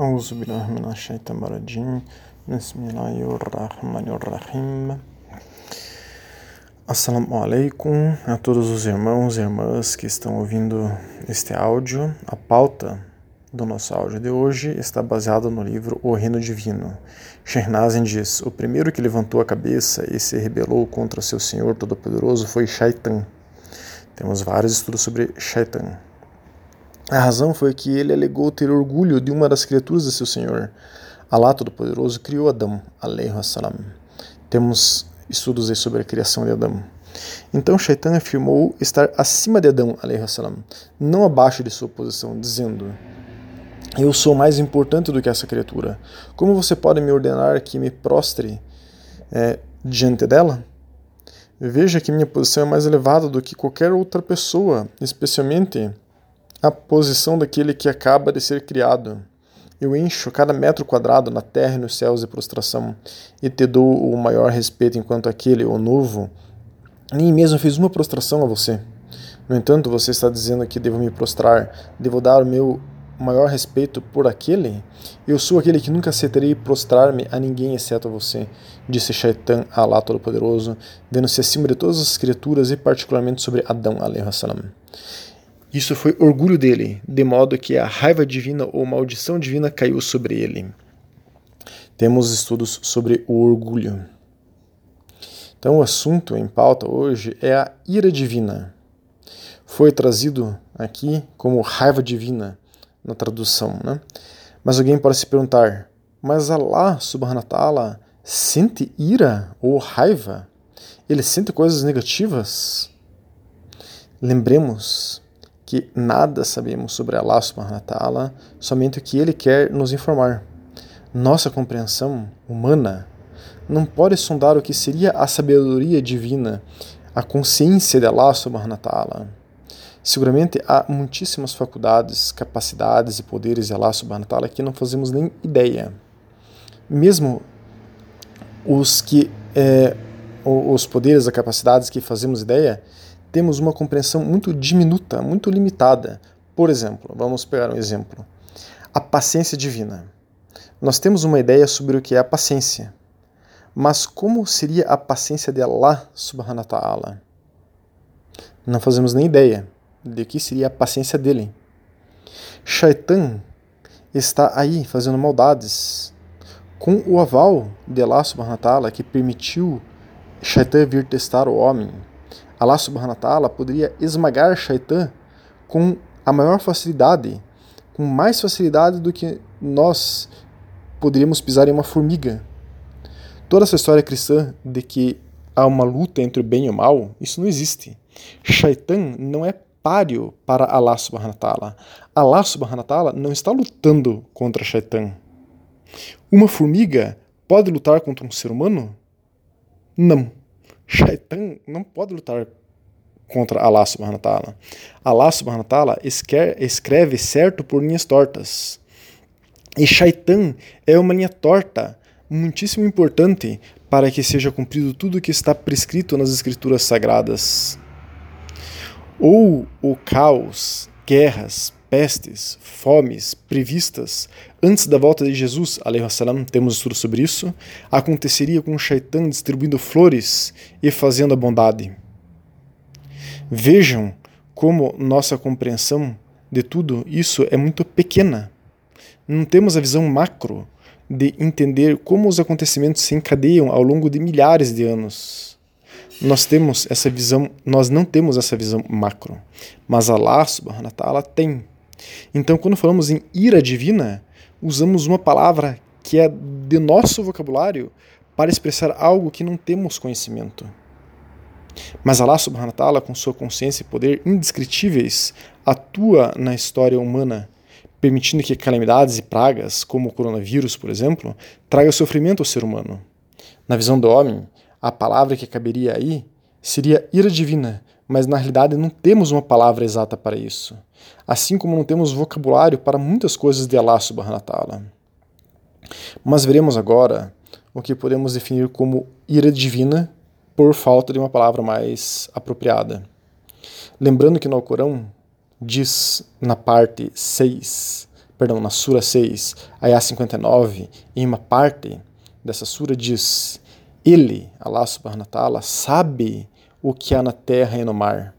أعوذ بالله من الشيطان الرجيم بسم الله الرحمن الرحيم Assalamu alaikum a todos os irmãos e irmãs que estão ouvindo este áudio. A pauta do nosso áudio de hoje está baseada no livro O Reino Divino. Shernazin diz: O primeiro que levantou a cabeça e se rebelou contra seu Senhor Todo-Poderoso foi Shaitan. Temos vários estudos sobre Shaitan. A razão foi que ele alegou ter orgulho de uma das criaturas de seu Senhor. Alá Todo-Poderoso criou Adão. Temos estudos sobre a criação de Adão. Então Shaitan afirmou estar acima de Adão, não abaixo de sua posição, dizendo: Eu sou mais importante do que essa criatura. Como você pode me ordenar que me prostre é, diante dela? Veja que minha posição é mais elevada do que qualquer outra pessoa, especialmente a posição daquele que acaba de ser criado. Eu encho cada metro quadrado na terra e nos céus de prostração, e te dou o maior respeito enquanto aquele, o novo, nem mesmo fez uma prostração a você. No entanto, você está dizendo que devo me prostrar, devo dar o meu maior respeito por aquele? Eu sou aquele que nunca aceitarei prostrar-me a ninguém exceto a você, disse Shaitan a Allah Todo-Poderoso, vendo-se acima de todas as criaturas e particularmente sobre Adão, salam. Isso foi orgulho dele, de modo que a raiva divina ou maldição divina caiu sobre ele. Temos estudos sobre o orgulho. Então, o assunto em pauta hoje é a ira divina. Foi trazido aqui como raiva divina na tradução, né? Mas alguém pode se perguntar: mas Allah subhanahu wa ta'ala sente ira ou raiva? Ele sente coisas negativas? Lembremos que nada sabemos sobre Allah subhanahu wa ta'ala, somente o que ele quer nos informar. Nossa compreensão humana não pode sondar o que seria a sabedoria divina, a consciência de Allah subhanahu wa ta'ala. Seguramente há muitíssimas faculdades, capacidades e poderes de Allah subhanahu wa ta'ala que não fazemos nem ideia. Mesmo os que é, os poderes, as capacidades que fazemos ideia, temos uma compreensão muito diminuta, muito limitada. Por exemplo, vamos pegar um exemplo: a paciência divina. Nós temos uma ideia sobre o que é a paciência, mas como seria a paciência de Allah subhanahu wa ta'ala? Não fazemos nem ideia de que seria a paciência dele. Shaitan está aí fazendo maldades com o aval de Allah subhanahu wa ta'ala que permitiu Shaitan vir testar o homem Allah subhanahu wa ta'ala poderia esmagar Shaitan com a maior facilidade, com mais facilidade do que nós poderíamos pisar em uma formiga. Toda essa história cristã de que há uma luta entre o bem e o mal, isso não existe. Shaitan não é páreo para Allah subhanahu wa ta'ala. Allah subhanahu wa ta'ala não está lutando contra Shaitan. Uma formiga pode lutar contra um ser humano? Não. Shaitan não pode lutar contra Allah subhanahu wa ta'ala. Allah subhanahu wa ta'ala escreve certo por linhas tortas. E Shaitan é uma linha torta, muitíssimo importante para que seja cumprido tudo o que está prescrito nas escrituras sagradas. Ou o caos, guerras, pestes, fomes previstas antes da volta de Jesus, salam, temos estudo sobre isso, aconteceria com o Shaitan distribuindo flores e fazendo a bondade. Vejam como nossa compreensão de tudo isso é muito pequena. Não temos a visão macro de entender como os acontecimentos se encadeiam ao longo de milhares de anos. Nós temos essa visão, nós não temos essa visão macro, mas Allah subhanahu wa ta'ala tem. Então, quando falamos em ira divina, usamos uma palavra que é de nosso vocabulário para expressar algo que não temos conhecimento. Mas Allah subhanahu wa ta'ala, com sua consciência e poder indescritíveis, atua na história humana, permitindo que calamidades e pragas, como o coronavírus, por exemplo, tragam sofrimento ao ser humano. Na visão do homem, a palavra que caberia aí seria ira divina, mas na realidade não temos uma palavra exata para isso. Assim como não temos vocabulário para muitas coisas de Allah subhanahu wa ta'ala. Mas veremos agora o que podemos definir como ira divina por falta de uma palavra mais apropriada. Lembrando que no Alcorão diz na parte 6, perdão, na Sura 6, Ayah 59, em uma parte dessa Sura diz: Ele, Allah subhanahu wa ta'ala, sabe o que há na terra e no mar,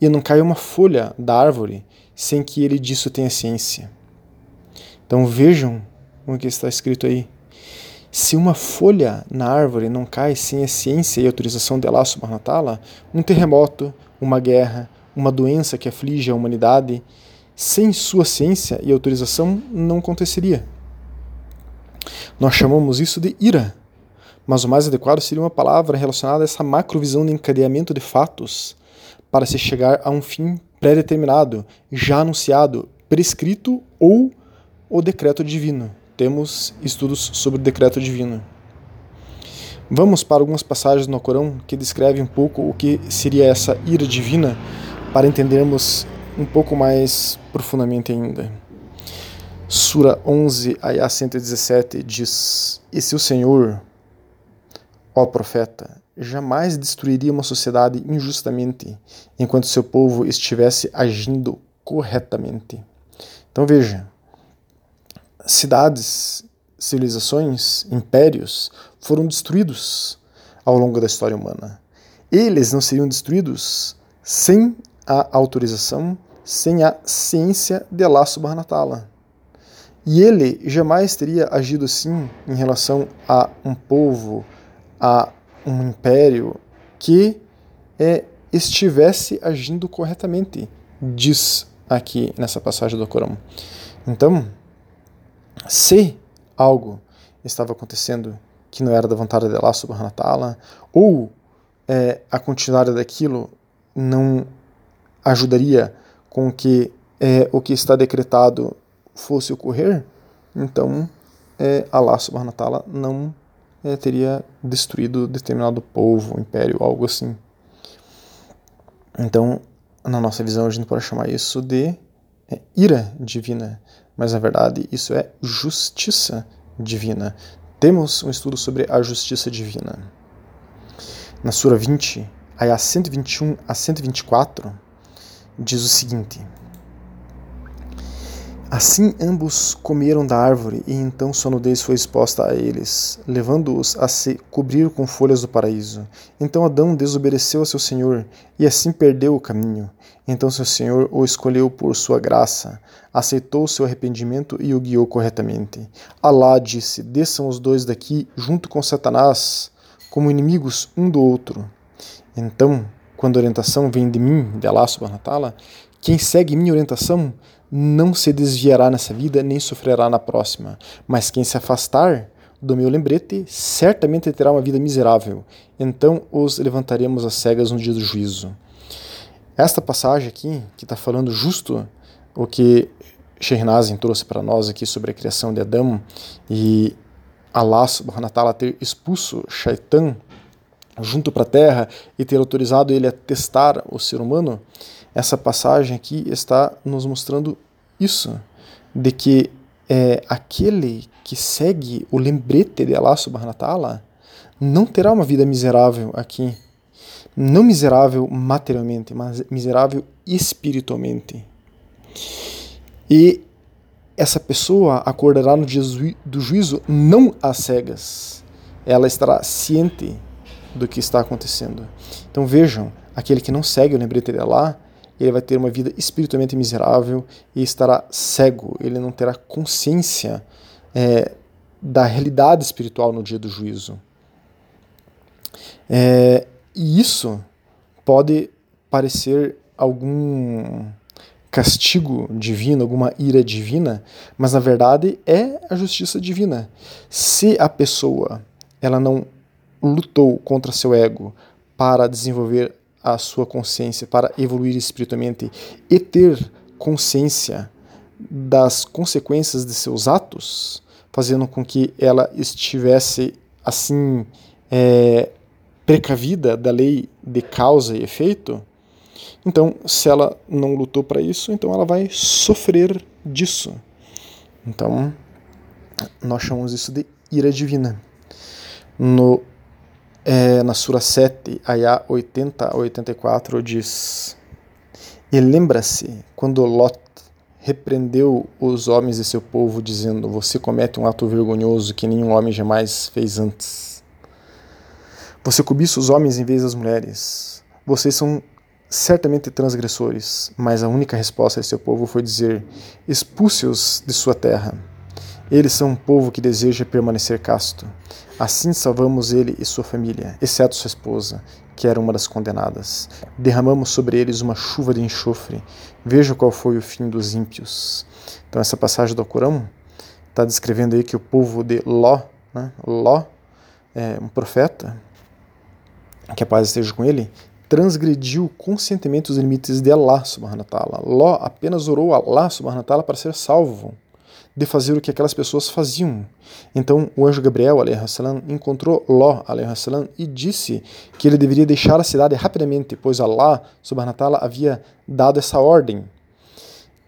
e não cai uma folha da árvore sem que ele disso tenha ciência. Então vejam o que está escrito aí. Se uma folha na árvore não cai sem a ciência e autorização de Allah subhanahu wa um terremoto, uma guerra, uma doença que aflige a humanidade, sem sua ciência e autorização não aconteceria. Nós chamamos isso de ira, mas o mais adequado seria uma palavra relacionada a essa macrovisão de encadeamento de fatos para se chegar a um fim pré-determinado, já anunciado, prescrito ou o decreto divino temos estudos sobre o decreto divino. Vamos para algumas passagens no Corão que descrevem um pouco o que seria essa ira divina para entendermos um pouco mais profundamente ainda. Sura 11, Ayah 117 diz: E se o Senhor, ó profeta, jamais destruiria uma sociedade injustamente enquanto seu povo estivesse agindo corretamente. Então veja, cidades, civilizações, impérios foram destruídos ao longo da história humana. Eles não seriam destruídos sem a autorização, sem a ciência de Allah ta'ala. E ele jamais teria agido assim em relação a um povo, a um império que é, estivesse agindo corretamente, diz aqui nessa passagem do Corão. Então, se algo estava acontecendo que não era da vontade de Allah subhanahu wa ta'ala, ou é, a continuidade daquilo não ajudaria com que é, o que está decretado fosse ocorrer, então é, Allah subhanahu wa ta'ala não é, teria destruído determinado povo, império, algo assim. Então, na nossa visão, a gente pode chamar isso de é, ira divina, mas na verdade isso é justiça divina. Temos um estudo sobre a justiça divina. Na Sura 20, a 121 a 124, diz o seguinte: Assim ambos comeram da árvore, e então sua nudez foi exposta a eles, levando-os a se cobrir com folhas do paraíso. Então Adão desobedeceu a seu Senhor, e assim perdeu o caminho. Então seu Senhor o escolheu por sua graça, aceitou seu arrependimento e o guiou corretamente. Alá disse: Desçam os dois daqui junto com Satanás, como inimigos um do outro. Então, quando a orientação vem de mim, de Allah subhanahu quem segue minha orientação não se desviará nessa vida nem sofrerá na próxima. Mas quem se afastar do meu lembrete certamente terá uma vida miserável. Então os levantaremos as cegas no dia do juízo. Esta passagem aqui, que está falando justo o que Shehnazin trouxe para nós aqui sobre a criação de Adão e Allah subhanahu wa ter expulso Shaitan junto para a terra e ter autorizado ele a testar o ser humano, essa passagem aqui está nos mostrando isso, de que é, aquele que segue o lembrete de Allah subhanahu ta'ala não terá uma vida miserável aqui. Não miserável materialmente, mas miserável espiritualmente. E essa pessoa acordará no dia do juízo não às cegas. Ela estará ciente do que está acontecendo. Então vejam, aquele que não segue o lembrete de Allah, ele vai ter uma vida espiritualmente miserável e estará cego, ele não terá consciência é, da realidade espiritual no dia do juízo. É, e isso pode parecer algum castigo divino, alguma ira divina, mas na verdade é a justiça divina. Se a pessoa ela não lutou contra seu ego para desenvolver a sua consciência para evoluir espiritualmente e ter consciência das consequências de seus atos, fazendo com que ela estivesse assim é, precavida da lei de causa e efeito, então se ela não lutou para isso, então ela vai sofrer disso. Então nós chamamos isso de ira divina. No é, na Sura 7, Ayah 80 a 84, diz: E lembra-se quando Lot repreendeu os homens de seu povo, dizendo: Você comete um ato vergonhoso que nenhum homem jamais fez antes. Você cobiça os homens em vez das mulheres. Vocês são certamente transgressores, mas a única resposta de seu povo foi dizer: Expulse-os de sua terra. Eles são um povo que deseja permanecer casto. Assim salvamos ele e sua família, exceto sua esposa, que era uma das condenadas. Derramamos sobre eles uma chuva de enxofre. Veja qual foi o fim dos ímpios. Então, essa passagem do Corão está descrevendo aí que o povo de Ló, né, Ló, é um profeta, que a paz esteja com ele, transgrediu conscientemente os limites de Allah subhanahu wa ta'ala. Ló apenas orou a Allah subhanahu wa ta'ala para ser salvo de fazer o que aquelas pessoas faziam. Então o anjo Gabriel salam, encontrou Ló salam, e disse que ele deveria deixar a cidade rapidamente, pois Allah subhanahu havia dado essa ordem,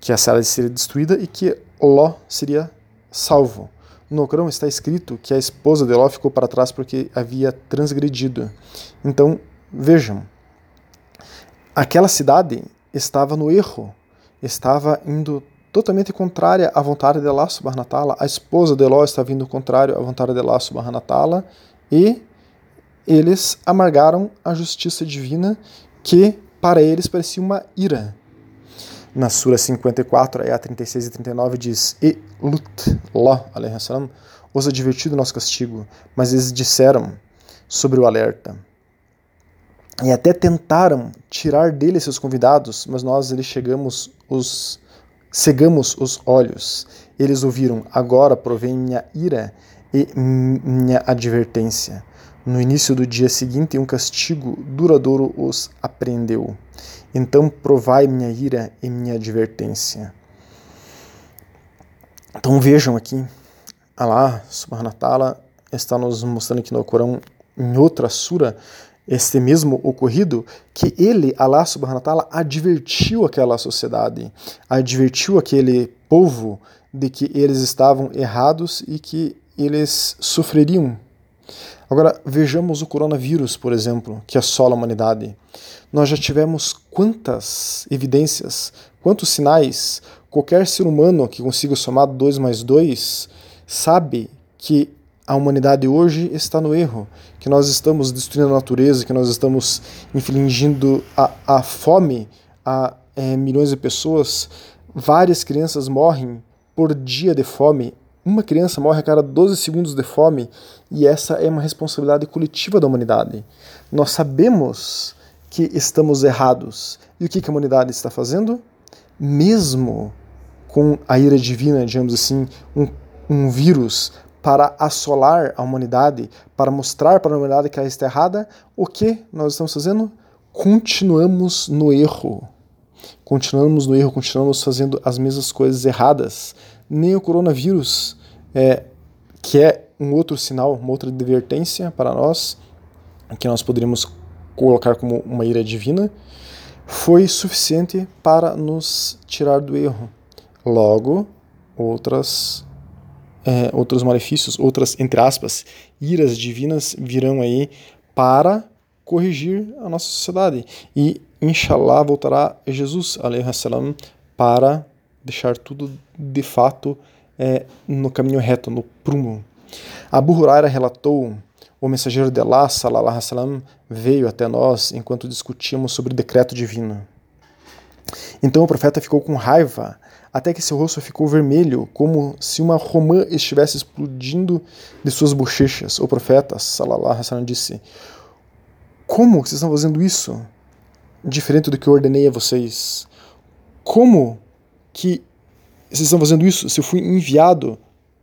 que a cidade seria destruída e que Ló seria salvo. No Corão está escrito que a esposa de Ló ficou para trás porque havia transgredido. Então, vejam, aquela cidade estava no erro, estava indo totalmente contrária à vontade de Allah subhanahu wa ta'ala. A esposa de Ló está vindo contrário à vontade de Allah subhanahu wa ta'ala e eles amargaram a justiça divina que para eles parecia uma ira. Na Sura 54, ayah 36 e 39 diz: E Lut, Ló, salam, os advertiu do nosso castigo, mas eles disseram sobre o alerta. E até tentaram tirar dele seus convidados, mas nós eles chegamos os Cegamos os olhos. Eles ouviram: Agora provém minha ira e minha advertência. No início do dia seguinte, um castigo duradouro os apreendeu. Então provai minha ira e minha advertência. Então vejam aqui, Allah subhanahu wa ta'ala está nos mostrando aqui no Corão, em outra sura, este mesmo ocorrido, que ele, Allah subhanahu wa ta'ala, advertiu aquela sociedade, advertiu aquele povo de que eles estavam errados e que eles sofreriam. Agora, vejamos o coronavírus, por exemplo, que assola a humanidade. Nós já tivemos quantas evidências, quantos sinais, qualquer ser humano que consiga somar 2 mais 2 sabe que a humanidade hoje está no erro, que nós estamos destruindo a natureza, que nós estamos infligindo a, a fome a é, milhões de pessoas. Várias crianças morrem por dia de fome. Uma criança morre a cada 12 segundos de fome e essa é uma responsabilidade coletiva da humanidade. Nós sabemos que estamos errados. E o que a humanidade está fazendo? Mesmo com a ira divina, digamos assim, um, um vírus para assolar a humanidade, para mostrar para a humanidade que ela está errada, o que nós estamos fazendo? Continuamos no erro. Continuamos no erro, continuamos fazendo as mesmas coisas erradas. Nem o coronavírus, é, que é um outro sinal, uma outra advertência para nós, que nós poderíamos colocar como uma ira divina, foi suficiente para nos tirar do erro. Logo, outras é, outros malefícios, outras, entre aspas, iras divinas virão aí para corrigir a nossa sociedade. E, inshallah, voltará Jesus, salam, para deixar tudo de fato é, no caminho reto, no prumo. Abu Huraira relatou o mensageiro de Allah, salallahu salam, veio até nós enquanto discutíamos sobre o decreto divino. Então o profeta ficou com raiva até que seu rosto ficou vermelho, como se uma romã estivesse explodindo de suas bochechas. O profeta, salallahu alaihi disse: Como vocês estão fazendo isso? Diferente do que eu ordenei a vocês. Como que vocês estão fazendo isso se eu fui enviado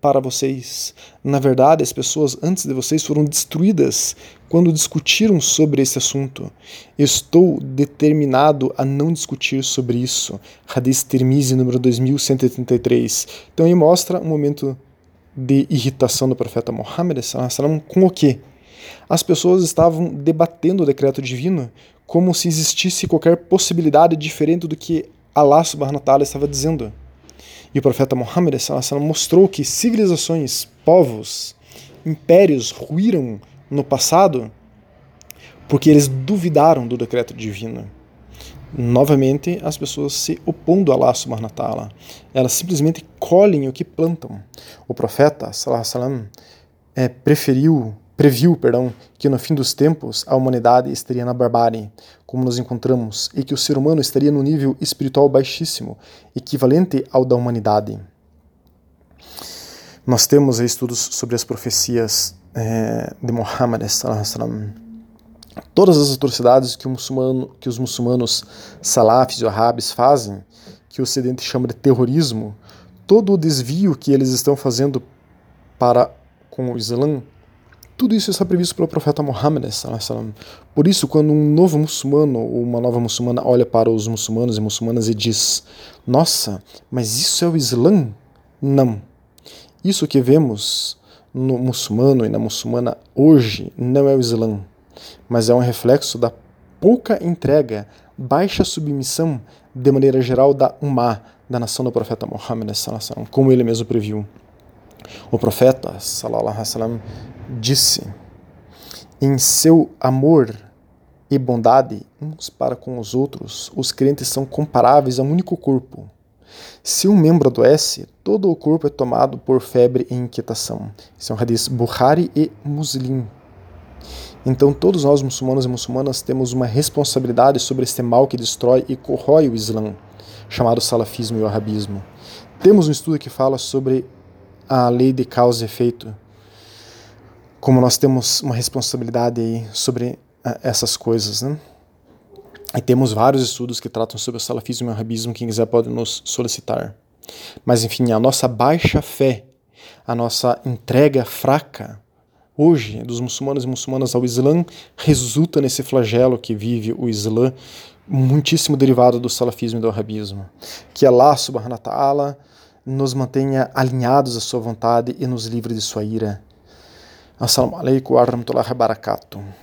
para vocês. Na verdade, as pessoas antes de vocês foram destruídas quando discutiram sobre esse assunto. Estou determinado a não discutir sobre isso. Hadith Tirmizi, número 2133. Então aí mostra um momento de irritação do profeta Muhammad com o quê? As pessoas estavam debatendo o decreto divino como se existisse qualquer possibilidade diferente do que Allah subhanahu wa estava dizendo. E o profeta Muhammad mostrou que civilizações, povos, impérios ruíram no passado porque eles duvidaram do decreto divino. novamente as pessoas se opondo a Allah subhanahu. Elas simplesmente colhem o que plantam. O profeta, alaihi é, preferiu, previu, perdão, que no fim dos tempos a humanidade estaria na barbárie, como nos encontramos, e que o ser humano estaria no nível espiritual baixíssimo, equivalente ao da humanidade. Nós temos estudos sobre as profecias é, de Muhammad todas as atrocidades que, muçulmano, que os muçulmanos salafis e wahhabis fazem, que o Ocidente chama de terrorismo, todo o desvio que eles estão fazendo para com o Islã, tudo isso está previsto pelo profeta Muhammad. Por isso, quando um novo muçulmano ou uma nova muçulmana olha para os muçulmanos e muçulmanas e diz: Nossa, mas isso é o Islã? Não. Isso que vemos no muçulmano e na muçulmana hoje não é o Islã mas é um reflexo da pouca entrega, baixa submissão, de maneira geral, da Ummah, da nação do profeta Muhammad, como ele mesmo previu. O profeta sallam, disse: Em seu amor e bondade uns para com os outros, os crentes são comparáveis a um único corpo. Se um membro adoece, todo o corpo é tomado por febre e inquietação. Isso é um hadith Bukhari e Muslim. Então, todos nós, muçulmanos e muçulmanas, temos uma responsabilidade sobre este mal que destrói e corrói o Islã, chamado salafismo e o arabismo. Temos um estudo que fala sobre a lei de causa e efeito, como nós temos uma responsabilidade aí sobre ah, essas coisas, né? E temos vários estudos que tratam sobre o salafismo e o arabismo, quem quiser pode nos solicitar. Mas enfim, a nossa baixa fé, a nossa entrega fraca, hoje dos muçulmanos e muçulmanas ao Islã resulta nesse flagelo que vive o Islã, muitíssimo derivado do salafismo e do arabismo. Que Allah subhanahu wa ta'ala nos mantenha alinhados à sua vontade e nos livre de sua ira. Assalamu alaikum wa rahmatullahi wa barakatuh.